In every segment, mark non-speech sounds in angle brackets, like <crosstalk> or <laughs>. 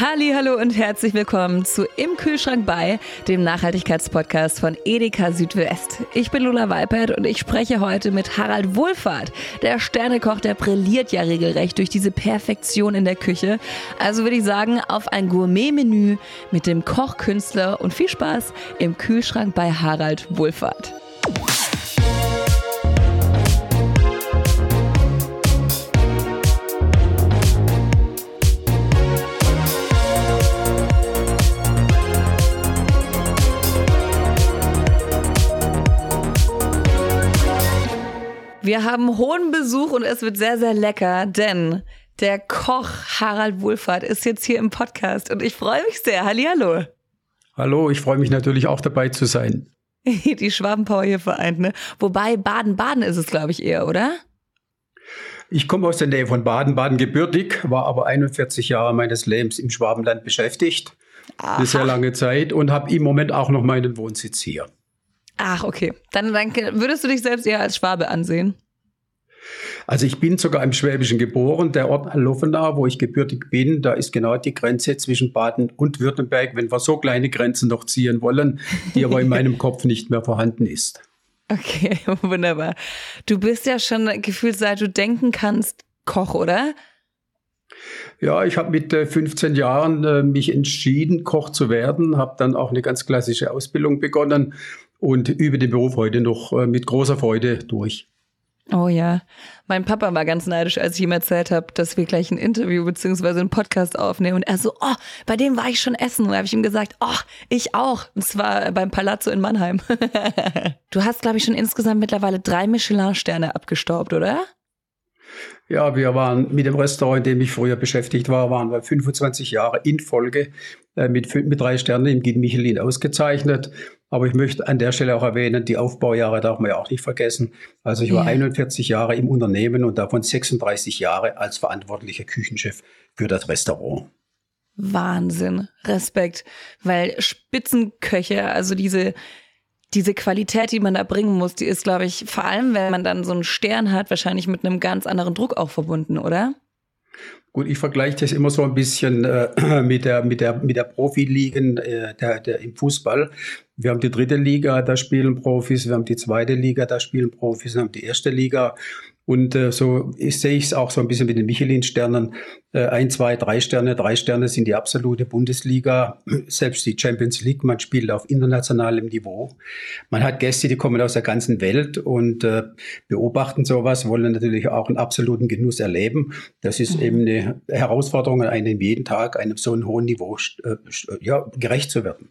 Halli, hallo und herzlich willkommen zu Im Kühlschrank bei, dem Nachhaltigkeitspodcast von Edeka Südwest. Ich bin Lola Weipert und ich spreche heute mit Harald Wohlfahrt. Der Sternekoch, der brilliert ja regelrecht durch diese Perfektion in der Küche. Also würde ich sagen, auf ein Gourmet-Menü mit dem Kochkünstler und viel Spaß im Kühlschrank bei Harald Wohlfahrt. Wir haben hohen Besuch und es wird sehr, sehr lecker, denn der Koch Harald Wohlfahrt ist jetzt hier im Podcast und ich freue mich sehr. Hallihallo. Hallo, ich freue mich natürlich auch dabei zu sein. <laughs> Die Schwabenpower hier vereint, ne? Wobei Baden-Baden ist es, glaube ich, eher, oder? Ich komme aus der Nähe von Baden-Baden gebürtig, war aber 41 Jahre meines Lebens im Schwabenland beschäftigt. Aha. Eine sehr lange Zeit und habe im Moment auch noch meinen Wohnsitz hier. Ach, okay. Dann, dann würdest du dich selbst eher als Schwabe ansehen? Also ich bin sogar im Schwäbischen geboren. Der Ort Loffenau, wo ich gebürtig bin, da ist genau die Grenze zwischen Baden und Württemberg, wenn wir so kleine Grenzen noch ziehen wollen, die aber in <laughs> meinem Kopf nicht mehr vorhanden ist. Okay, <laughs> wunderbar. Du bist ja schon gefühlt, seit du denken kannst, Koch, oder? Ja, ich habe mit 15 äh, Jahren äh, mich entschieden, Koch zu werden, habe dann auch eine ganz klassische Ausbildung begonnen und übe den Beruf heute noch äh, mit großer Freude durch. Oh ja, mein Papa war ganz neidisch, als ich ihm erzählt habe, dass wir gleich ein Interview beziehungsweise einen Podcast aufnehmen. Und er so, oh, bei dem war ich schon essen. Und da habe ich ihm gesagt, oh, ich auch. Und zwar beim Palazzo in Mannheim. <laughs> du hast, glaube ich, schon insgesamt mittlerweile drei Michelin-Sterne abgestaubt, oder? Ja, wir waren mit dem Restaurant, in dem ich früher beschäftigt war, waren wir 25 Jahre in Folge äh, mit, mit drei Sternen im Guide Michelin ausgezeichnet. Aber ich möchte an der Stelle auch erwähnen, die Aufbaujahre darf man ja auch nicht vergessen. Also ich war ja. 41 Jahre im Unternehmen und davon 36 Jahre als verantwortlicher Küchenchef für das Restaurant. Wahnsinn, Respekt, weil Spitzenköche, also diese diese Qualität, die man da bringen muss, die ist, glaube ich, vor allem, wenn man dann so einen Stern hat, wahrscheinlich mit einem ganz anderen Druck auch verbunden, oder? Gut, ich vergleiche das immer so ein bisschen äh, <clears throat> mit der, mit der, mit der Profiligen äh, der, der, im Fußball. Wir haben die dritte Liga, da spielen Profis, wir haben die zweite Liga, da spielen Profis, wir haben die erste Liga. Und äh, so sehe ich es auch so ein bisschen mit den Michelin-Sternen. Äh, ein, zwei, drei Sterne, drei Sterne sind die absolute Bundesliga. <clears throat> Selbst die Champions League, man spielt auf internationalem Niveau. Man hat Gäste, die kommen aus der ganzen Welt und äh, beobachten sowas, wollen natürlich auch einen absoluten Genuss erleben. Das ist mhm. eben eine Herausforderung, einem jeden Tag einem so hohen Niveau äh, ja, gerecht zu werden.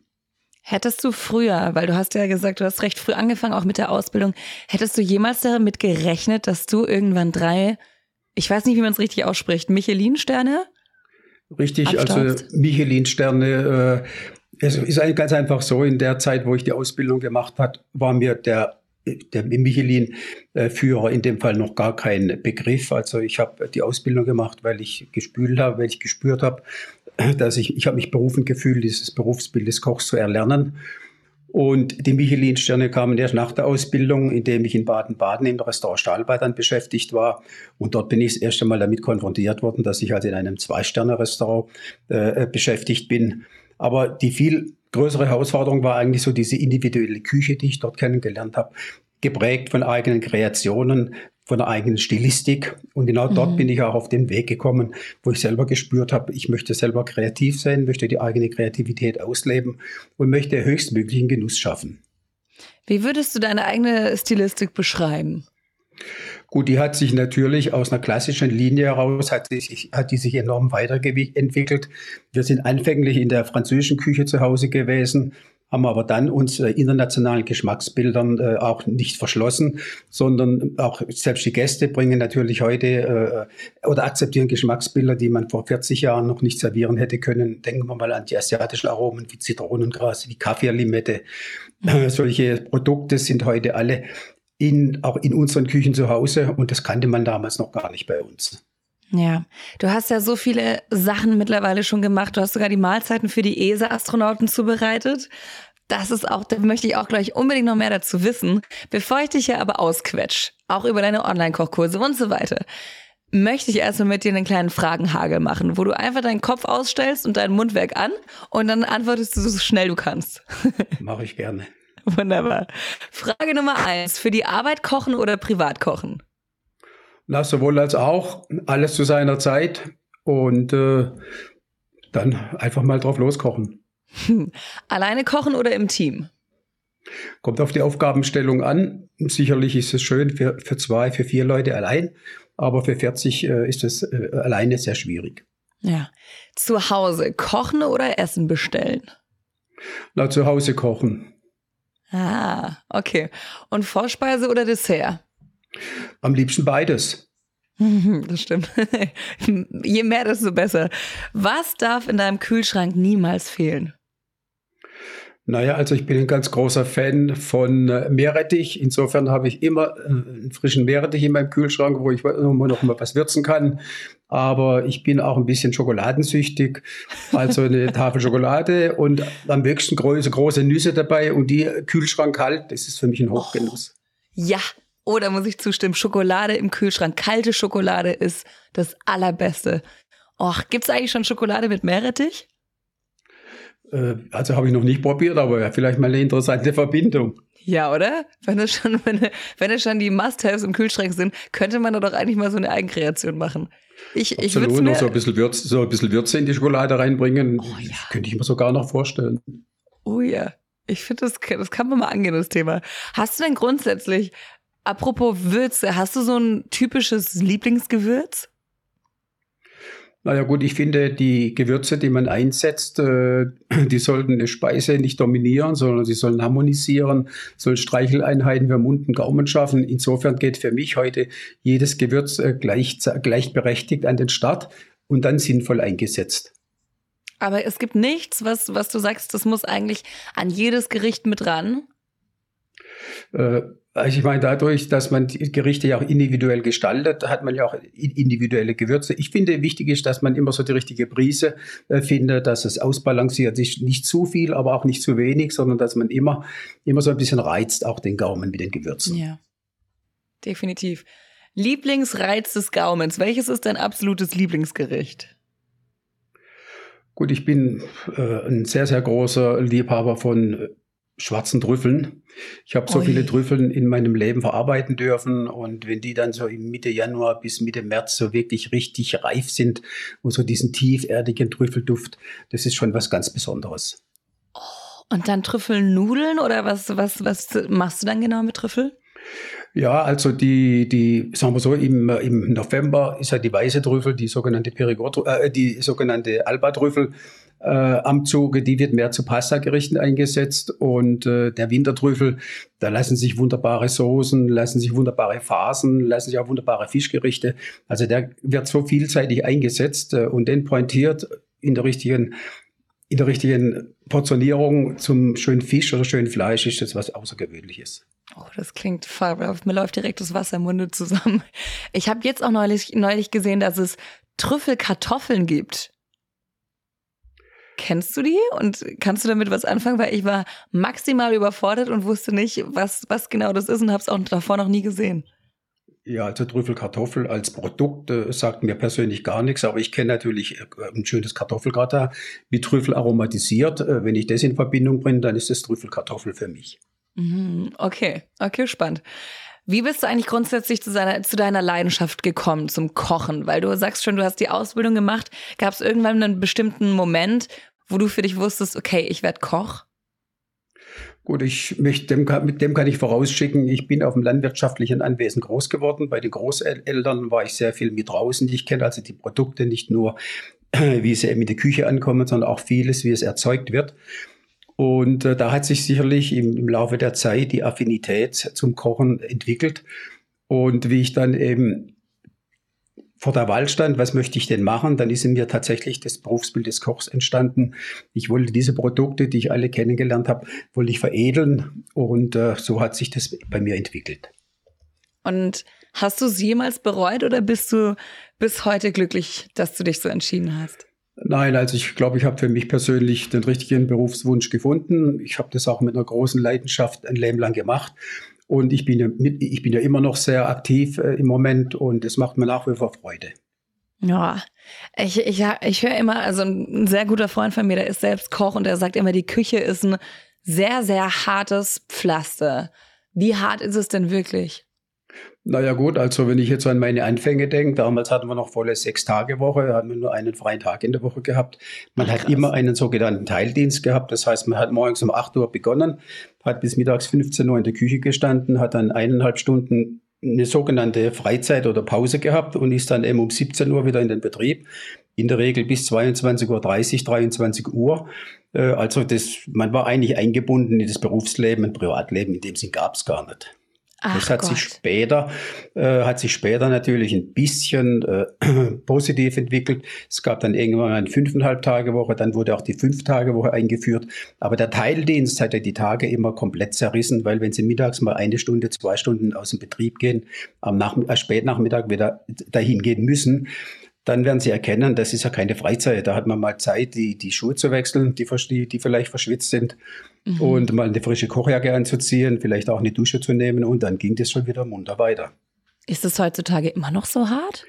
Hättest du früher, weil du hast ja gesagt, du hast recht früh angefangen, auch mit der Ausbildung, hättest du jemals damit gerechnet, dass du irgendwann drei, ich weiß nicht, wie man es richtig ausspricht, Michelin-Sterne? Richtig, also Michelin-Sterne, äh, es ist ganz einfach so, in der Zeit, wo ich die Ausbildung gemacht habe, war mir der der Michelin-Führer in dem Fall noch gar kein Begriff. Also ich habe die Ausbildung gemacht, weil ich gespült habe, weil ich gespürt habe, dass ich, ich habe mich berufen gefühlt, dieses Berufsbild des Kochs zu erlernen. Und die Michelin-Sterne kamen erst nach der Ausbildung, indem ich in Baden-Baden im Restaurant Stahlbad dann beschäftigt war. Und dort bin ich das erste Mal damit konfrontiert worden, dass ich also in einem Zwei-Sterne-Restaurant äh, beschäftigt bin. Aber die viel größere Herausforderung war eigentlich so diese individuelle Küche, die ich dort kennengelernt habe, geprägt von eigenen Kreationen, von der eigenen Stilistik. Und genau dort mhm. bin ich auch auf den Weg gekommen, wo ich selber gespürt habe, ich möchte selber kreativ sein, möchte die eigene Kreativität ausleben und möchte höchstmöglichen Genuss schaffen. Wie würdest du deine eigene Stilistik beschreiben? Gut, die hat sich natürlich aus einer klassischen Linie heraus, hat sich, hat die sich enorm weiterentwickelt. Wir sind anfänglich in der französischen Küche zu Hause gewesen, haben aber dann uns äh, internationalen Geschmacksbildern äh, auch nicht verschlossen, sondern auch selbst die Gäste bringen natürlich heute äh, oder akzeptieren Geschmacksbilder, die man vor 40 Jahren noch nicht servieren hätte können. Denken wir mal an die asiatischen Aromen wie Zitronengras, wie Kaffeelimette. Mhm. solche Produkte sind heute alle in, auch in unseren Küchen zu Hause und das kannte man damals noch gar nicht bei uns. Ja, du hast ja so viele Sachen mittlerweile schon gemacht. Du hast sogar die Mahlzeiten für die ESA-Astronauten zubereitet. Das ist auch, da möchte ich auch gleich unbedingt noch mehr dazu wissen. Bevor ich dich ja aber ausquetsch, auch über deine Online-Kochkurse und so weiter. möchte ich erstmal mit dir einen kleinen Fragenhagel machen, wo du einfach deinen Kopf ausstellst und dein Mundwerk an und dann antwortest du so schnell du kannst. <laughs> Mache ich gerne. Wunderbar. Frage Nummer eins: Für die Arbeit kochen oder privat kochen? Na, sowohl als auch. Alles zu seiner Zeit und äh, dann einfach mal drauf loskochen. <laughs> Alleine kochen oder im Team? Kommt auf die Aufgabenstellung an. Sicherlich ist es schön für, für zwei, für vier Leute allein, aber für 40 äh, ist es äh, alleine sehr schwierig. Ja. Zu Hause kochen oder Essen bestellen? Na, zu Hause kochen. Ah, okay. Und Vorspeise oder Dessert? Am liebsten beides. <laughs> Das stimmt. <laughs> Je mehr, desto besser. Was darf in deinem Kühlschrank niemals fehlen? Naja, also ich bin ein ganz großer Fan von äh, Meerrettich. Insofern habe ich immer äh, einen frischen Meerrettich in meinem Kühlschrank, wo ich immer noch mal was würzen kann. Aber ich bin auch ein bisschen schokoladensüchtig. Also eine <laughs> Tafel Schokolade und am höchsten große, große Nüsse dabei und die Kühlschrank kalt. Das ist für mich ein Hochgenuss. Oh, ja, oder muss ich zustimmen, Schokolade im Kühlschrank, kalte Schokolade ist das Allerbeste. Och, gibt's eigentlich schon Schokolade mit Meerrettich? Äh, also habe ich noch nicht probiert, aber vielleicht mal eine interessante Verbindung. Ja, oder? Wenn es schon, <laughs> wenn, wenn es schon die Must-Haves im Kühlschrank sind, könnte man da doch eigentlich mal so eine Eigenkreation machen. Ich, ich Absolut, noch so ein, bisschen Würze, so ein bisschen Würze in die Schokolade reinbringen. Oh, ja. Könnte ich mir sogar noch vorstellen. Oh ja. Ich finde, das, das kann man mal angehen, das Thema. Hast du denn grundsätzlich, apropos Würze, hast du so ein typisches Lieblingsgewürz? Naja gut, ich finde, die Gewürze, die man einsetzt, äh, <clears throat> die sollten eine Speise nicht dominieren, sondern sie sollen harmonisieren, sollen Streicheleinheiten für Mund und Gaumen schaffen. Insofern geht für mich heute jedes Gewürz äh, gleich, gleichberechtigt an den Start und dann sinnvoll eingesetzt. Aber es gibt nichts, was, was du sagst, das muss eigentlich an jedes Gericht mit ran? Äh, also ich meine, dadurch, dass man die Gerichte ja auch individuell gestaltet, hat man ja auch individuelle Gewürze. Ich finde, wichtig ist, dass man immer so die richtige Prise äh, findet, dass es ausbalanciert ist. Nicht zu viel, aber auch nicht zu wenig, sondern dass man immer, immer so ein bisschen reizt, auch den Gaumen mit den Gewürzen. Ja, definitiv. Lieblingsreiz des Gaumens. Welches ist dein absolutes Lieblingsgericht? Gut, ich bin äh, ein sehr, sehr großer Liebhaber von schwarzen Trüffeln. Ich habe so Oi. viele Trüffeln in meinem Leben verarbeiten dürfen und wenn die dann so im Mitte Januar bis Mitte März so wirklich richtig reif sind und so diesen tieferdigen Trüffelduft, das ist schon was ganz Besonderes. Oh, und dann Trüffelnudeln oder was, was, was machst du dann genau mit Trüffel? Ja, also die, die, sagen wir so, im, im November ist ja die weiße Trüffel, die sogenannte Perigord, äh, die sogenannte Alba-Trüffel äh, am Zuge, die wird mehr zu Pasta-Gerichten eingesetzt und äh, der Wintertrüffel, da lassen sich wunderbare Soßen, lassen sich wunderbare Phasen, lassen sich auch wunderbare Fischgerichte. Also der wird so vielseitig eingesetzt äh, und den pointiert in der richtigen in der richtigen Portionierung zum schönen Fisch oder schönen Fleisch ist das was Außergewöhnliches. Oh, das klingt fabelhaft. Mir läuft direkt das Wasser im Munde zusammen. Ich habe jetzt auch neulich, neulich gesehen, dass es Trüffelkartoffeln gibt. Kennst du die und kannst du damit was anfangen? Weil ich war maximal überfordert und wusste nicht, was, was genau das ist und habe es auch davor noch nie gesehen. Ja, also Trüffelkartoffel als Produkt äh, sagt mir persönlich gar nichts, aber ich kenne natürlich äh, ein schönes Kartoffelgratin mit Trüffel aromatisiert. Äh, wenn ich das in Verbindung bringe, dann ist das Trüffelkartoffel für mich. Mhm, okay, okay, spannend. Wie bist du eigentlich grundsätzlich zu, seiner, zu deiner Leidenschaft gekommen, zum Kochen? Weil du sagst schon, du hast die Ausbildung gemacht. Gab es irgendwann einen bestimmten Moment, wo du für dich wusstest, okay, ich werde Koch? Gut, ich möchte, dem, mit dem kann ich vorausschicken, ich bin auf dem landwirtschaftlichen Anwesen groß geworden. Bei den Großeltern war ich sehr viel mit draußen. Ich kenne also die Produkte nicht nur, <clears throat> wie sie in der Küche ankommen, sondern auch vieles, wie es erzeugt wird. Und äh, da hat sich sicherlich im, im Laufe der Zeit die Affinität zum Kochen entwickelt. Und wie ich dann eben vor der Wahl stand, was möchte ich denn machen, dann ist in mir tatsächlich das Berufsbild des Kochs entstanden. Ich wollte diese Produkte, die ich alle kennengelernt habe, wollte ich veredeln und äh, so hat sich das bei mir entwickelt. Und hast du es jemals bereut oder bist du bis heute glücklich, dass du dich so entschieden hast? Nein, also ich glaube, ich habe für mich persönlich den richtigen Berufswunsch gefunden. Ich habe das auch mit einer großen Leidenschaft ein Leben lang gemacht. Und ich bin ja, mit, ich bin ja immer noch sehr aktiv äh, im Moment und es macht mir nach wie vor Freude. Ja, ich, ich, ich höre immer, also ein sehr guter Freund von mir, der ist selbst Koch und der sagt immer, die Küche ist ein sehr, sehr hartes Pflaster. Wie hart ist es denn wirklich? Naja gut, also wenn ich jetzt an meine Anfänge denke, damals hatten wir noch volle Sechs-Tage-Woche, haben wir nur einen freien Tag in der Woche gehabt. Man Ach, hat immer einen sogenannten Teildienst gehabt, das heißt, man hat morgens um 8 Uhr begonnen, hat bis mittags 15 Uhr in der Küche gestanden, hat dann eineinhalb Stunden eine sogenannte Freizeit oder Pause gehabt und ist dann eben um 17 Uhr wieder in den Betrieb. In der Regel bis 22.30 Uhr, 23 Uhr. Äh, also das, man war eigentlich eingebunden in das Berufsleben, ein Privatleben, in dem Sinn gab es gar nicht. Ach das hat Gott. sich später, äh, hat sich später natürlich ein bisschen äh, <clears throat> positiv entwickelt. Es gab dann irgendwann eine fünfeinhalb Tage Woche, dann wurde auch die fünf Tage Woche eingeführt. Aber der Teildienst hat ja die Tage immer komplett zerrissen, weil wenn sie mittags mal eine Stunde, zwei Stunden aus dem Betrieb gehen, am Nachmittag, äh, Spätnachmittag wieder dahin gehen müssen, dann werden sie erkennen, das ist ja keine Freizeit. Da hat man mal Zeit, die, die Schuhe zu wechseln, die, die, die vielleicht verschwitzt sind mhm. und mal eine frische Kochjacke anzuziehen, vielleicht auch eine Dusche zu nehmen und dann ging das schon wieder munter weiter. Ist es heutzutage immer noch so hart?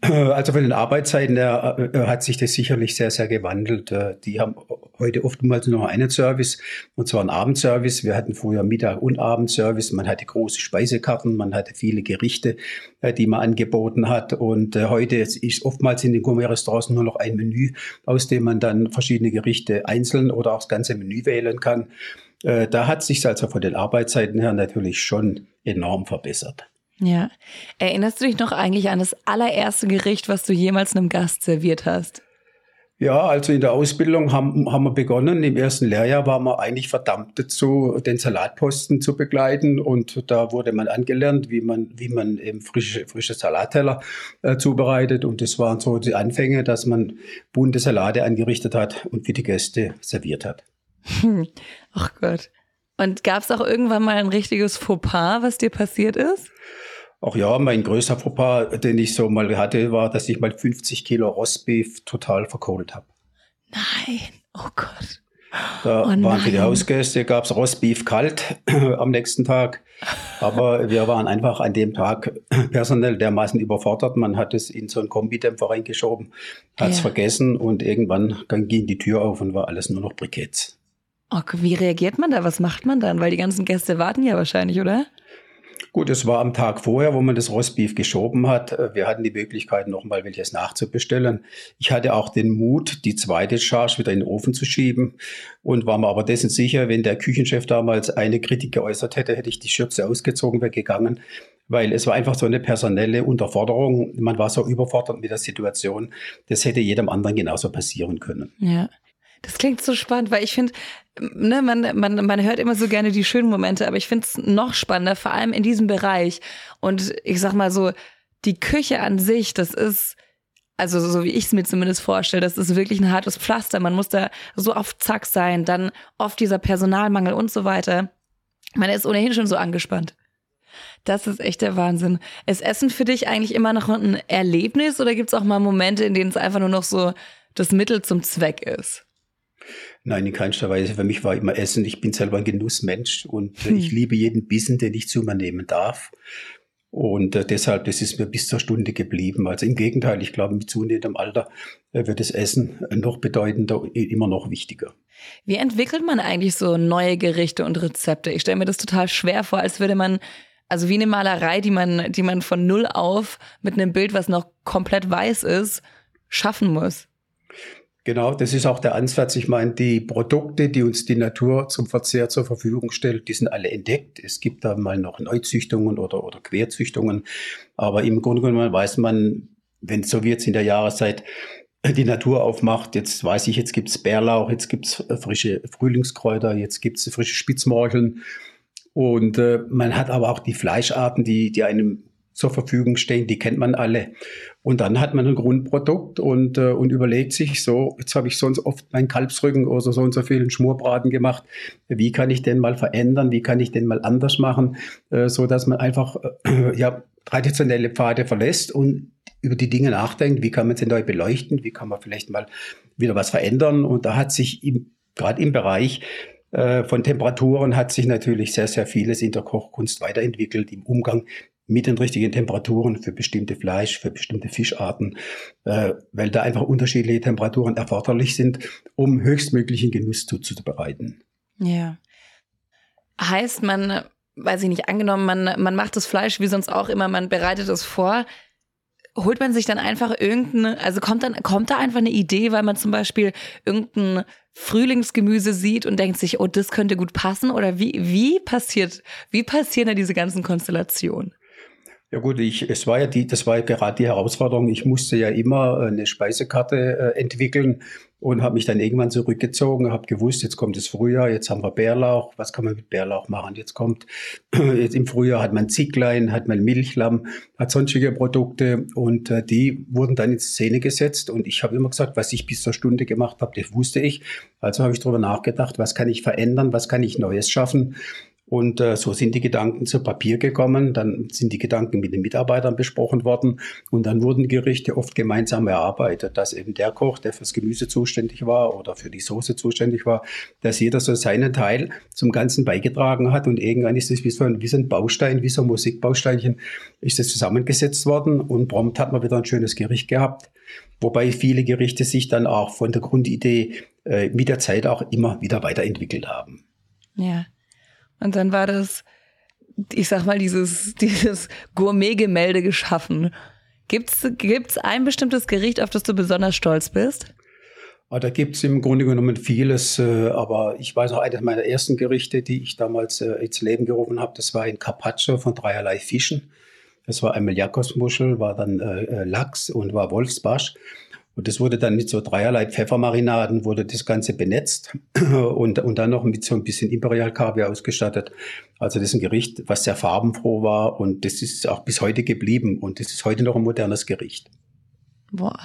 Also von den Arbeitszeiten her äh, hat sich das sicherlich sehr, sehr gewandelt. Äh, die haben heute oftmals nur noch einen Service, und zwar einen Abendservice. Wir hatten früher Mittag- und Abendservice. Man hatte große Speisekarten, man hatte viele Gerichte, äh, die man angeboten hat. Und heute ist oftmals in den Gourmet-Restaurants nur noch ein Menü, aus dem man dann verschiedene Gerichte einzeln oder auch das ganze Menü wählen kann. Da hat sich also von den Arbeitszeiten her natürlich schon enorm verbessert. Ja. Erinnerst du dich noch eigentlich an das allererste Gericht, was du jemals einem Gast serviert hast? Ja, also in der Ausbildung haben, haben wir begonnen. Im ersten Lehrjahr waren wir eigentlich verdammt dazu, den Salatposten zu begleiten. Und da wurde man angelernt, wie man, wie man eben frische, frische Salatteller äh, zubereitet. Und das waren so die Anfänge, dass man bunte Salate angerichtet hat und für die Gäste serviert hat. Ach Gott. Und gab es auch irgendwann mal ein richtiges Fauxpas, was dir passiert ist? Auch ja, mein größter Fauxpas, den ich so mal hatte, war, dass ich mal 50 Kilo Rostbeef total verkohlt habe. Nein, oh Gott. Da oh waren für die Hausgäste, gab es Rostbeef kalt <clears throat> am nächsten Tag. Aber wir waren einfach an dem Tag personell dermaßen überfordert. Man hat es in so einen Kombidämpfer reingeschoben, hat es ja. vergessen und irgendwann ging die Tür auf und war alles nur noch Briketts. Oh, wie reagiert man da? Was macht man dann? Weil die ganzen Gäste warten ja wahrscheinlich, oder? Gut, es war am Tag vorher, wo man das Rostbeef geschoben hat. Äh, wir hatten die Möglichkeit, nochmal welches nachzubestellen. Ich hatte auch den Mut, die zweite Charge wieder in den Ofen zu schieben und war mir aber dessen sicher, wenn der Küchenchef damals eine Kritik geäußert hätte, hätte ich die Schürze ausgezogen weggegangen, weil es war einfach so eine personelle Unterforderung. Man war so überfordert mit der Situation. Das hätte jedem anderen genauso passieren können. Ja. Das klingt so spannend, weil ich finde, ne, man, man, man hört immer so gerne die schönen Momente, aber ich finde es noch spannender, vor allem in diesem Bereich. Und ich sag mal so, die Küche an sich, das ist, also so wie ich es mir zumindest vorstelle, das ist wirklich ein hartes Pflaster. Man muss da so auf Zack sein, dann oft dieser Personalmangel und so weiter. Man ist ohnehin schon so angespannt. Das ist echt der Wahnsinn. Ist Essen für dich eigentlich immer noch ein Erlebnis oder gibt es auch mal Momente, in denen es einfach nur noch so das Mittel zum Zweck ist? Nein, in keinster Weise. Für mich war immer Essen. Ich bin selber ein Genussmensch und hm. ich liebe jeden Bissen, den ich zu mir nehmen darf. Und äh, deshalb, das ist mir bis zur Stunde geblieben. Also im Gegenteil, ich glaube, mit zunehmendem Alter äh, wird das Essen noch bedeutender, immer noch wichtiger. Wie entwickelt man eigentlich so neue Gerichte und Rezepte? Ich stelle mir das total schwer vor, als würde man, also wie eine Malerei, die man, die man von null auf mit einem Bild, was noch komplett weiß ist, schaffen muss. Genau, das ist auch der Ansatz. Ich meine, die Produkte, die uns die Natur zum Verzehr zur Verfügung stellt, die sind alle entdeckt. Es gibt da mal noch Neuzüchtungen oder, oder Querzüchtungen. Aber im Grunde genommen weiß man, wenn so wie jetzt in der Jahreszeit die Natur aufmacht, jetzt weiß ich, jetzt gibt's Bärlauch, jetzt gibt's frische Frühlingskräuter, jetzt gibt's frische Spitzmorcheln. Und äh, man hat aber auch die Fleischarten, die, die einem zur Verfügung stehen, die kennt man alle. Und dann hat man ein Grundprodukt und, äh, und überlegt sich so, jetzt habe ich sonst oft meinen Kalbsrücken oder so und so vielen Schmorbraten gemacht. Wie kann ich den mal verändern? Wie kann ich den mal anders machen? Äh, so dass man einfach, äh, ja, traditionelle Pfade verlässt und über die Dinge nachdenkt. Wie kann man sie neu beleuchten? Wie kann man vielleicht mal wieder was verändern? Und da hat sich gerade im Bereich äh, von Temperaturen hat sich natürlich sehr, sehr vieles in der Kochkunst weiterentwickelt, im Umgang mit den richtigen Temperaturen für bestimmte Fleisch, für bestimmte Fischarten, äh, weil da einfach unterschiedliche Temperaturen erforderlich sind, um höchstmöglichen Genuss zuzubereiten. Ja. Heißt man, weiß ich nicht, angenommen, man, man macht das Fleisch wie sonst auch immer, man bereitet es vor, holt man sich dann einfach irgendeine, also kommt dann, kommt da einfach eine Idee, weil man zum Beispiel irgendein Frühlingsgemüse sieht und denkt sich, oh, das könnte gut passen? Oder wie, wie passiert, wie passieren da diese ganzen Konstellationen? Ja gut, ich, es war ja die, das war ja gerade die Herausforderung. Ich musste ja immer äh, eine Speisekarte äh, entwickeln und habe mich dann irgendwann zurückgezogen, habe gewusst, jetzt kommt das Frühjahr, jetzt haben wir Bärlauch, was kann man mit Bärlauch machen? Jetzt kommt, <clears throat> jetzt im Frühjahr hat man Zicklein, hat man Milchlamm, hat sonstige Produkte und äh, die wurden dann in Szene gesetzt und ich habe immer gesagt, was ich bis zur Stunde gemacht habe, das wusste ich. Also habe ich darüber nachgedacht, was kann ich verändern, was kann ich Neues schaffen und äh, so sind die Gedanken zu Papier gekommen. Dann sind die Gedanken mit den Mitarbeitern besprochen worden. Und dann wurden Gerichte oft gemeinsam erarbeitet, dass eben der Koch, der fürs Gemüse zuständig war oder für die Soße zuständig war, dass jeder so seinen Teil zum Ganzen beigetragen hat. Und irgendwann ist es wie so ein, wie so ein Baustein, wie so ein Musikbausteinchen, ist das zusammengesetzt worden. Und prompt hat man wieder ein schönes Gericht gehabt. Wobei viele Gerichte sich dann auch von der Grundidee äh, mit der Zeit auch immer wieder weiterentwickelt haben. Ja. Und dann war das, ich sag mal, dieses, <laughs> dieses Gourmet-Gemälde geschaffen. Gibt's, gibt's ein bestimmtes Gericht, auf das du besonders stolz bist? Ah, da gibt es im Grunde genommen vieles, äh, aber ich weiß auch, eines meiner ersten Gerichte, die ich damals äh, ins Leben gerufen habe, das war ein Carpaccio von dreierlei Fischen. Das war einmal Jakobsmuschel, war dann äh, Lachs und war Wolfsbarsch. Und das wurde dann mit so dreierlei Pfeffermarinaden, wurde das Ganze benetzt <clears throat> und, und dann noch mit so ein bisschen Imperial Kaviar ausgestattet. Also das ist ein Gericht, was sehr farbenfroh war und das ist auch bis heute geblieben und das ist heute noch ein modernes Gericht. Boah.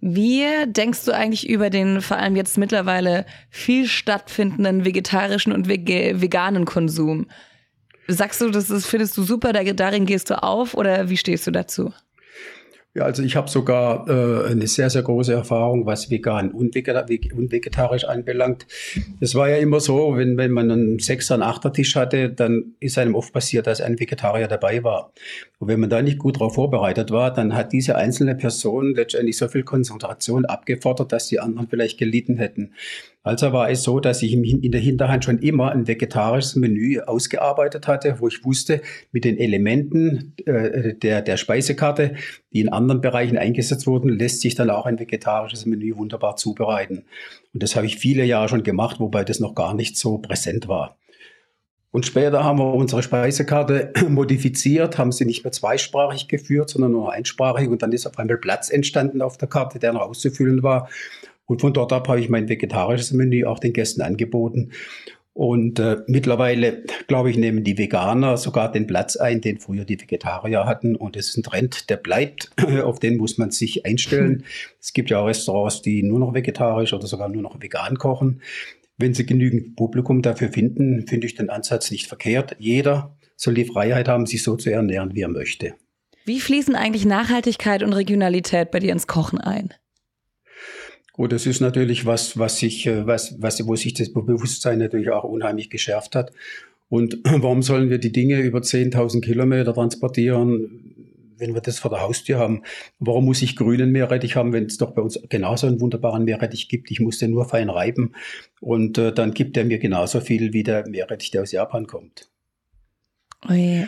Wie denkst du eigentlich über den vor allem jetzt mittlerweile viel stattfindenden vegetarischen und veganen Konsum? Sagst du, das ist, findest du super, darin gehst du auf oder wie stehst du dazu? Ja, also ich habe sogar äh, eine sehr, sehr große Erfahrung, was vegan und vegetarisch anbelangt. Es war ja immer so, wenn, wenn man einen Sechser-, einen Achter-Tisch hatte, dann ist einem oft passiert, dass ein Vegetarier dabei war. Und wenn man da nicht gut darauf vorbereitet war, dann hat diese einzelne Person letztendlich so viel Konzentration abgefordert, dass die anderen vielleicht gelitten hätten. Also war es so, dass ich in der Hinterhand schon immer ein vegetarisches Menü ausgearbeitet hatte, wo ich wusste, mit den Elementen äh, der, der Speisekarte, die in anderen Bereichen eingesetzt wurden, lässt sich dann auch ein vegetarisches Menü wunderbar zubereiten. Und das habe ich viele Jahre schon gemacht, wobei das noch gar nicht so präsent war. Und später haben wir unsere Speisekarte <clears throat> modifiziert, haben sie nicht mehr zweisprachig geführt, sondern nur einsprachig. Und dann ist auf einmal Platz entstanden auf der Karte, der noch auszufüllen war. Und von dort ab habe ich mein vegetarisches Menü auch den Gästen angeboten. Und äh, mittlerweile, glaube ich, nehmen die Veganer sogar den Platz ein, den früher die Vegetarier hatten. Und das ist ein Trend, der bleibt. <clears throat> Auf den muss man sich einstellen. <laughs> Es gibt ja auch Restaurants, die nur noch vegetarisch oder sogar nur noch vegan kochen. Wenn sie genügend Publikum dafür finden, finde ich den Ansatz nicht verkehrt. Jeder soll die Freiheit haben, sich so zu ernähren, wie er möchte. Wie fließen eigentlich Nachhaltigkeit und Regionalität bei dir ins Kochen ein? Gut, das ist natürlich was, was sich, äh, was, was, wo sich das Bewusstsein natürlich auch unheimlich geschärft hat. Und <clears throat> warum sollen wir die Dinge über 10.000 Kilometer transportieren, wenn wir das vor der Haustür haben? Warum muss ich grünen Meerrettich haben, wenn es doch bei uns genauso einen wunderbaren Meerrettich gibt? Ich muss den nur fein reiben und äh, dann gibt er mir genauso viel wie der Meerrettich, der aus Japan kommt. Oh yeah.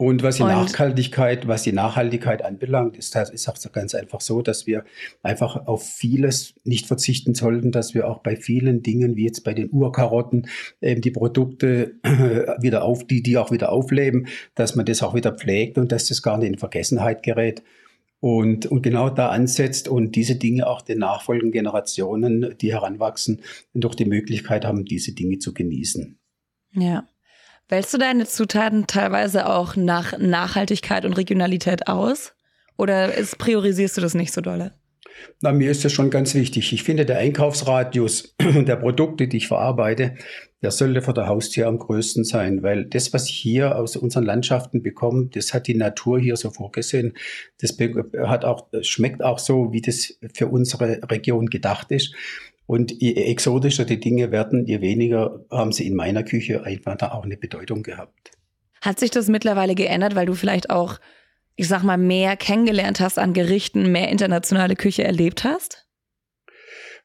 Und was die und Nachhaltigkeit, was die Nachhaltigkeit anbelangt, ist das ist auch ganz einfach so, dass wir einfach auf vieles nicht verzichten sollten, dass wir auch bei vielen Dingen, wie jetzt bei den Urkarotten, eben die Produkte äh, wieder auf, die, die auch wieder aufleben, dass man das auch wieder pflegt und dass das gar nicht in Vergessenheit gerät. Und, und genau da ansetzt und diese Dinge auch den nachfolgenden Generationen, die heranwachsen, doch die Möglichkeit haben, diese Dinge zu genießen. Ja. Wählst du deine Zutaten teilweise auch nach Nachhaltigkeit und Regionalität aus? Oder ist, priorisierst du das nicht so dolle? Na, mir ist das schon ganz wichtig. Ich finde, der Einkaufsradius <clears throat> der Produkte, die ich verarbeite, der sollte vor der Haustür am größten sein, weil das, was ich hier aus unseren Landschaften bekomme, das hat die Natur hier so vorgesehen. Das hat auch, schmeckt auch so, wie das für unsere Region gedacht ist. Und je exotischer die Dinge werden, je weniger haben sie in meiner Küche einfach da auch eine Bedeutung gehabt. Hat sich das mittlerweile geändert, weil du vielleicht auch, ich sag mal, mehr kennengelernt hast an Gerichten, mehr internationale Küche erlebt hast?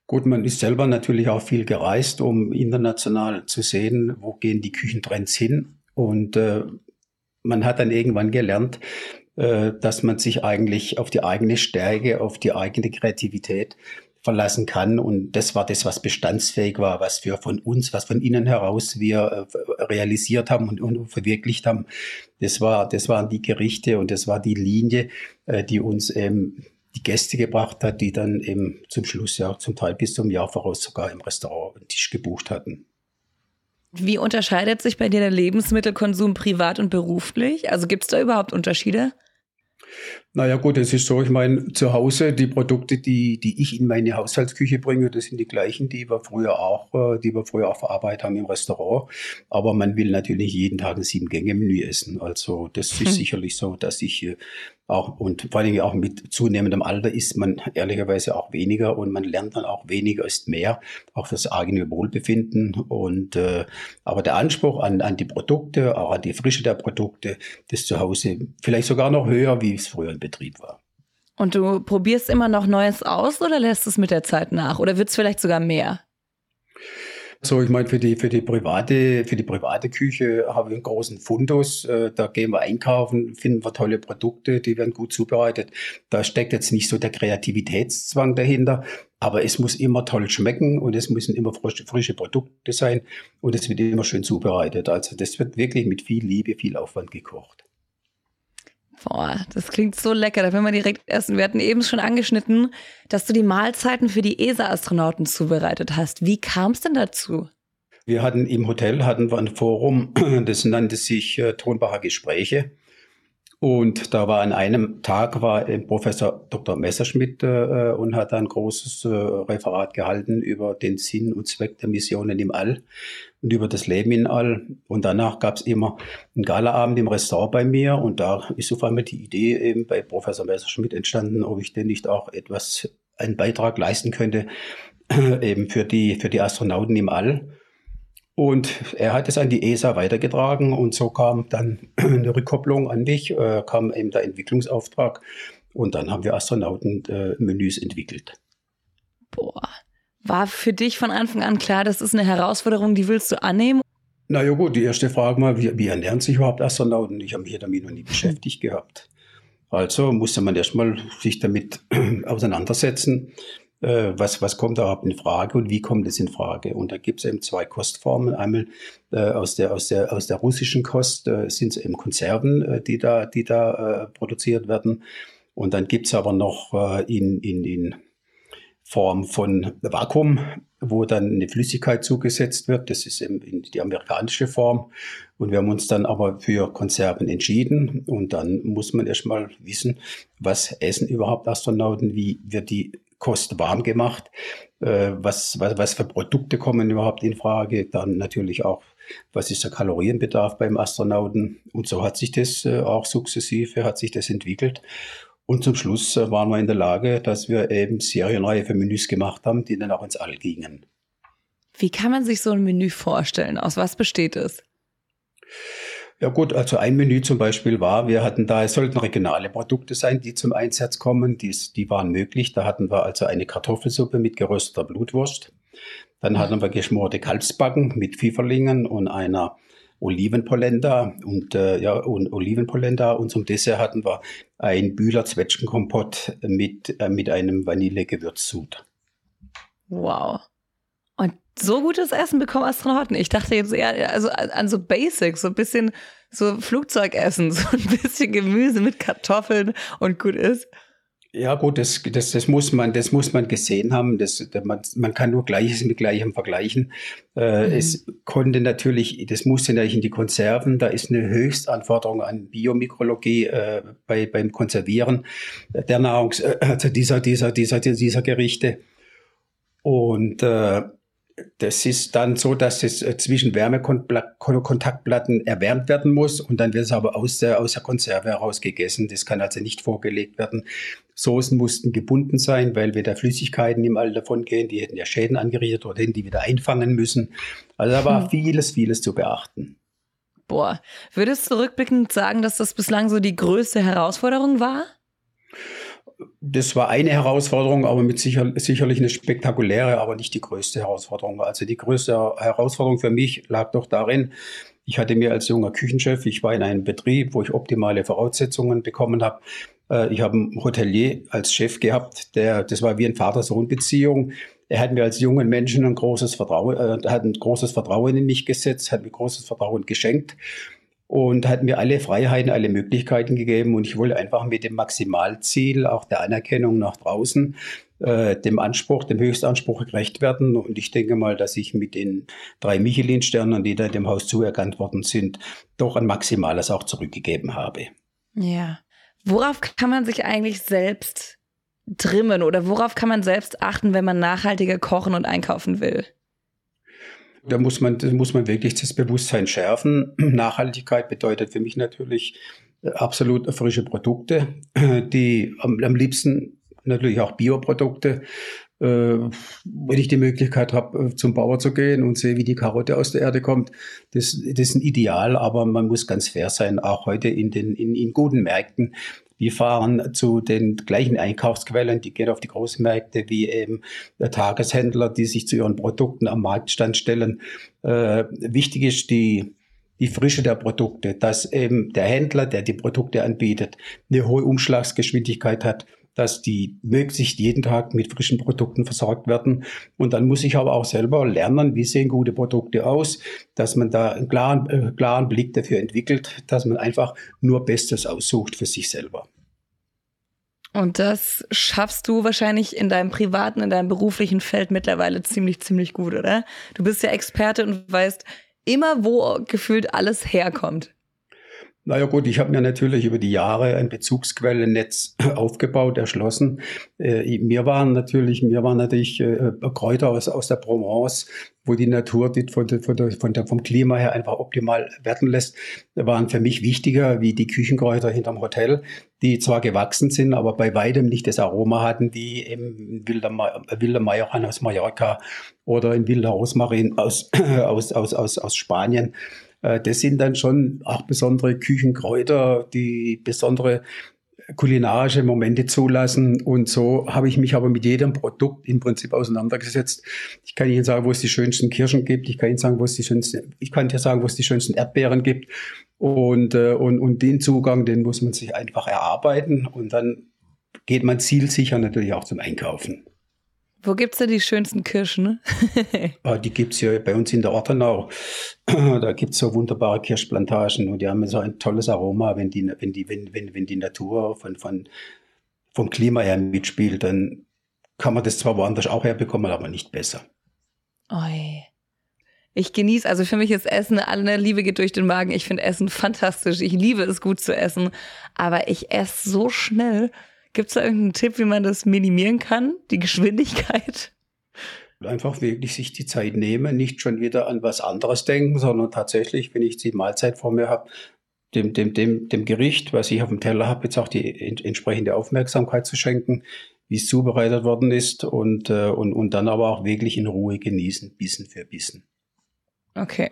Gut, man ist selber natürlich auch viel gereist, um international zu sehen, wo gehen die Küchentrends hin. Und äh, man hat dann irgendwann gelernt, äh, dass man sich eigentlich auf die eigene Stärke, auf die eigene Kreativität verlassen kann. Und das war das, was bestandsfähig war, was wir von uns, was von innen heraus wir äh, realisiert haben und, und verwirklicht haben. Das war, das waren die Gerichte und das war die Linie, äh, die uns ähm, die Gäste gebracht hat, die dann eben zum Schluss ja zum Teil bis zum Jahr voraus sogar im Restaurant einen Tisch gebucht hatten. Wie unterscheidet sich bei dir der Lebensmittelkonsum privat und beruflich? Also gibt es da überhaupt Unterschiede? Naja gut, es ist so, ich meine, zu Hause, die Produkte, die, die ich in meine Haushaltsküche bringe, das sind die gleichen, die wir früher auch, äh, die wir früher auch verarbeitet haben im Restaurant. Aber man will natürlich jeden Tag ein Sieben-Gänge-Menü essen. Also das ist hm. sicherlich so, dass ich auch und vor allem auch mit zunehmendem Alter isst man ehrlicherweise auch weniger und man lernt dann auch weniger ist mehr, auch fürs eigene Wohlbefinden. Und äh, aber der Anspruch an, an die Produkte, auch an die Frische der Produkte, das zu Hause vielleicht sogar noch höher, wie es früher Betrieb war. Und du probierst immer noch Neues aus oder lässt es mit der Zeit nach? Oder wird es vielleicht sogar mehr? So, ich meine, für die, für die private, für die private Küche haben wir einen großen Fundus. Äh, da gehen wir einkaufen, finden wir tolle Produkte, die werden gut zubereitet. Da steckt jetzt nicht so der Kreativitätszwang dahinter, aber es muss immer toll schmecken und es müssen immer frische, frische Produkte sein und es wird immer schön zubereitet. Also das wird wirklich mit viel Liebe, viel Aufwand gekocht. Boah, das klingt so lecker. Da will man direkt essen. Wir hatten eben schon angeschnitten, dass du die Mahlzeiten für die ESA-Astronauten zubereitet hast. Wie kam es denn dazu? Wir hatten im Hotel hatten wir ein Forum, das nannte sich äh, Tonbacher Gespräche. Und da war an einem Tag war Professor Dr. Messerschmidt äh, und hat ein großes äh, Referat gehalten über den Sinn und Zweck der Missionen im All und über das Leben im All. Und danach gab es immer einen Galaabend im Restaurant bei mir und da ist auf einmal die Idee eben bei Professor Messerschmidt entstanden, ob ich denn nicht auch etwas, einen Beitrag leisten könnte, äh, <clears throat> eben für die, für die Astronauten im All. Und er hat es an die ESA weitergetragen und so kam dann <clears throat> eine Rückkopplung an mich, äh, kam eben der Entwicklungsauftrag und dann haben wir Astronautenmenüs äh, entwickelt. Boah. War für dich von Anfang an klar, das ist eine Herausforderung, die willst du annehmen? Na ja gut, die erste Frage mal, wie, wie ernähren sich überhaupt Astronauten? Ich habe mich damit noch nie beschäftigt gehabt. Also musste man erstmal sich damit <clears throat> auseinandersetzen äh, was, was kommt da in Frage und wie kommt es in Frage. Und da gibt es eben zwei Kostformen. Einmal äh, aus, der, aus, der, aus der russischen Kost äh, sind es eben Konserven, äh, die da, die da äh, produziert werden. Und dann gibt es aber noch äh, in, in, in Form von Vakuum, wo dann eine Flüssigkeit zugesetzt wird. Das ist eben die amerikanische Form. Und wir haben uns dann aber für Konserven entschieden. Und dann muss man erstmal wissen, was essen überhaupt Astronauten, wie wird die Kost warm gemacht. Äh, was, was, was für Produkte kommen überhaupt in Frage? Dann natürlich auch, was ist der Kalorienbedarf beim Astronauten? Und so hat sich das äh, auch sukzessive, hat sich das entwickelt. Und zum Schluss äh, waren wir in der Lage, dass wir eben serienreife Menüs gemacht haben, die dann auch ins All gingen. Wie kann man sich so ein Menü vorstellen? Aus was besteht es? Ja gut, also ein Menü zum Beispiel war, wir hatten da, es sollten regionale Produkte sein, die zum Einsatz kommen, die, die waren möglich. Da hatten wir also eine Kartoffelsuppe mit gerösteter Blutwurst. Dann hatten wir geschmorte Kalbsbacken mit Pfifferlingen und einer Olivenpolenta und äh, ja und Olivenpolenta und zum Dessert hatten wir ein Bühler Zwetschgenkompott mit äh, mit einem Vanillegewürzsud. Wow. Und so gutes Essen bekommen Astronauten. Ich dachte jetzt eher also an so Basics, so ein bisschen so Flugzeugessen, <laughs> so ein bisschen Gemüse mit Kartoffeln und gut ist. Ja gut, das, das, das muss man, das muss man gesehen haben. Das, man, man kann nur Gleiches mit Gleichem vergleichen. Äh, mhm. Es konnte natürlich, das musste natürlich in die Konserven. Da ist eine Höchstanforderung an Biomikrologie äh, bei, beim Konservieren der Nahrungs, also dieser, dieser, dieser, dieser Gerichte. Und äh, das ist dann so, dass es äh, zwischen Wärmekontaktplatten erwärmt werden muss und dann wird es aber aus der, aus der Konserve heraus gegessen. Das kann also nicht vorgelegt werden. Soßen mussten gebunden sein, weil wir da Flüssigkeiten im All davon gehen. Die hätten ja Schäden angerichtet oder hätten die wieder einfangen müssen. Also da war hm. vieles, vieles zu beachten. Boah, würdest du rückblickend sagen, dass das bislang so die größte Herausforderung war? Das war eine Herausforderung, aber mit sicher, sicherlich eine spektakuläre, aber nicht die größte Herausforderung. Also die größte Herausforderung für mich lag doch darin, ich hatte mir als junger Küchenchef, ich war in einem Betrieb, wo ich optimale Voraussetzungen bekommen habe. Äh, ich habe einen Hotelier als Chef gehabt, der, das war wie ein Vater-Sohn-Beziehung. Er hat mir als jungen Menschen ein großes Vertrauen, äh, hat ein großes Vertrauen in mich gesetzt, hat mir großes Vertrauen geschenkt und hat mir alle Freiheiten, alle Möglichkeiten gegeben. Und ich wollte einfach mit dem Maximalziel, auch der Anerkennung nach draußen, äh, dem Anspruch, dem Höchstanspruch gerecht werden. Und ich denke mal, dass ich mit den drei Michelin-Sternen, die da dem Haus zuerkannt worden sind, doch ein Maximales auch zurückgegeben habe. Ja. Worauf kann man sich eigentlich selbst trimmen oder worauf kann man selbst achten, wenn man nachhaltiger kochen und einkaufen will? Da muss man, da muss man wirklich das Bewusstsein schärfen. <clears throat> Nachhaltigkeit bedeutet für mich natürlich äh, absolut frische Produkte, die am, am liebsten natürlich auch Bioprodukte. Äh, wenn ich die Möglichkeit habe, äh, zum Bauer zu gehen und sehe, wie die Karotte aus der Erde kommt, das, das ist ein Ideal, aber man muss ganz fair sein, auch heute in den in, in guten Märkten die fahren zu den gleichen Einkaufsquellen, die gehen auf die Großmärkte wie eben Tageshändler, die sich zu ihren Produkten am Marktstand stellen. Äh, wichtig ist die, die Frische der Produkte, dass eben der Händler, der die Produkte anbietet, eine hohe Umschlagsgeschwindigkeit hat, dass die möglichst jeden Tag mit frischen Produkten versorgt werden. Und dann muss ich aber auch selber lernen, wie sehen gute Produkte aus, dass man da einen klaren, äh, klaren Blick dafür entwickelt, dass man einfach nur Bestes aussucht für sich selber. Und das schaffst du wahrscheinlich in deinem privaten, in deinem beruflichen Feld mittlerweile ziemlich, ziemlich gut, oder? Du bist ja Experte und weißt immer, wo gefühlt alles herkommt. Naja gut, ich habe mir natürlich über die Jahre ein Bezugsquellennetz <clears throat> aufgebaut, erschlossen. Äh, mir waren natürlich, mir waren natürlich äh, Kräuter aus, aus der Provence, wo die Natur die von, von, von vom Klima her einfach optimal werden lässt, waren für mich wichtiger wie die Küchenkräuter hinterm Hotel, die zwar gewachsen sind, aber bei weitem nicht das Aroma hatten wie im Wilder, Wilder Majoran aus Mallorca oder in Wilder Rosmarin aus, <clears throat> aus, aus, aus, aus Spanien. Äh, das sind dann schon auch besondere Küchenkräuter, die besondere kulinarische Momente zulassen. Und so habe ich mich aber mit jedem Produkt im Prinzip auseinandergesetzt. Ich kann Ihnen sagen, wo es die schönsten Kirschen gibt. Ich kann Ihnen sagen, wo es die schönsten, ich kann dir sagen, wo es die schönsten Erdbeeren gibt. Und, äh, und, und den Zugang, den muss man sich einfach erarbeiten. Und dann geht man zielsicher natürlich auch zum Einkaufen. Wo gibt es denn die schönsten Kirschen? <laughs> Ah, die gibt es ja bei uns in der Ortenau. <clears throat> Da gibt es so wunderbare Kirschplantagen und die haben so ein tolles Aroma, wenn die, wenn die, wenn, wenn, wenn die Natur von, von, vom Klima her mitspielt, dann kann man das zwar woanders auch herbekommen, aber nicht besser. Oi. Ich genieße, also für mich ist Essen, alle Liebe geht durch den Magen. Ich finde Essen fantastisch. Ich liebe es gut zu essen. Aber ich esse so schnell. Gibt es da irgendeinen Tipp, wie man das minimieren kann, die Geschwindigkeit? Einfach wirklich sich die Zeit nehmen, nicht schon wieder an was anderes denken, sondern tatsächlich, wenn ich die Mahlzeit vor mir habe, dem, dem, dem, dem Gericht, was ich auf dem Teller habe, jetzt auch die entsprechende Aufmerksamkeit zu schenken, wie es zubereitet worden ist und, äh, und, und dann aber auch wirklich in Ruhe genießen, Bissen für Bissen. Okay.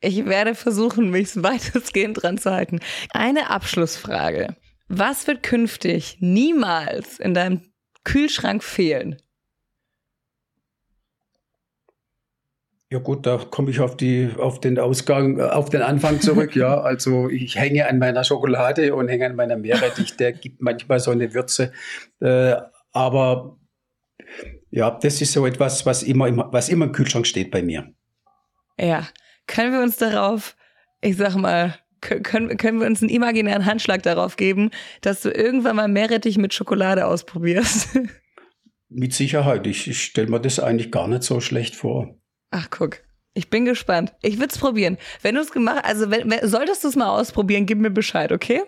Ich werde versuchen, mich <laughs> weitestgehend dran zu halten. Eine Abschlussfrage. Was wird künftig niemals in deinem Kühlschrank fehlen? Ja gut, da komme ich auf die, auf den Ausgang, auf den Anfang zurück. ja, <laughs> also ich hänge an meiner Schokolade und hänge an meiner Meerrettich. Der gibt manchmal so eine Würze. Äh, aber ja, das ist so etwas, was immer, im, was immer im Kühlschrank steht bei mir. Ja, können wir uns darauf, ich sag mal, können, können wir uns einen imaginären Handschlag darauf geben, dass du irgendwann mal Meerrettich mit Schokolade ausprobierst? <laughs> Mit Sicherheit. Ich, ich stelle mir das eigentlich gar nicht so schlecht vor. Ach, guck. Ich bin gespannt. Ich würde es probieren. Wenn du es gemacht also wenn, solltest du es mal ausprobieren, gib mir Bescheid, okay?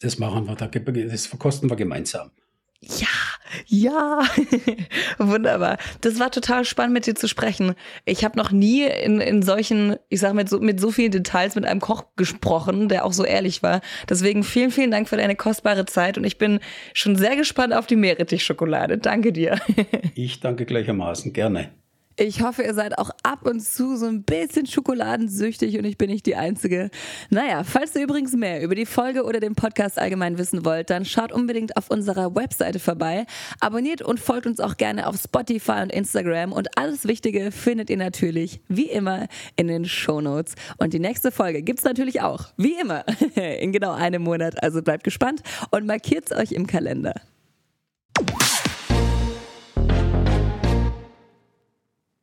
Das machen wir, das verkosten wir gemeinsam. Ja, Ja, <laughs> wunderbar. Das war total spannend, mit dir zu sprechen. Ich habe noch nie in, in solchen, ich sage mit so, mit so vielen Details mit einem Koch gesprochen, der auch so ehrlich war. Deswegen vielen, vielen Dank für deine kostbare Zeit und ich bin schon sehr gespannt auf die Meerrettich-Schokolade. Danke dir. <laughs> Ich danke gleichermaßen, gerne. Ich hoffe, ihr seid auch ab und zu so ein bisschen schokoladensüchtig und ich bin nicht die Einzige. Naja, falls ihr übrigens mehr über die Folge oder den Podcast allgemein wissen wollt, dann schaut unbedingt auf unserer Webseite vorbei. Abonniert und folgt uns auch gerne auf Spotify und Instagram und alles Wichtige findet ihr natürlich wie immer in den Shownotes. Und die nächste Folge gibt's natürlich auch, wie immer, <laughs> in genau einem Monat. Also bleibt gespannt und markiert es euch im Kalender.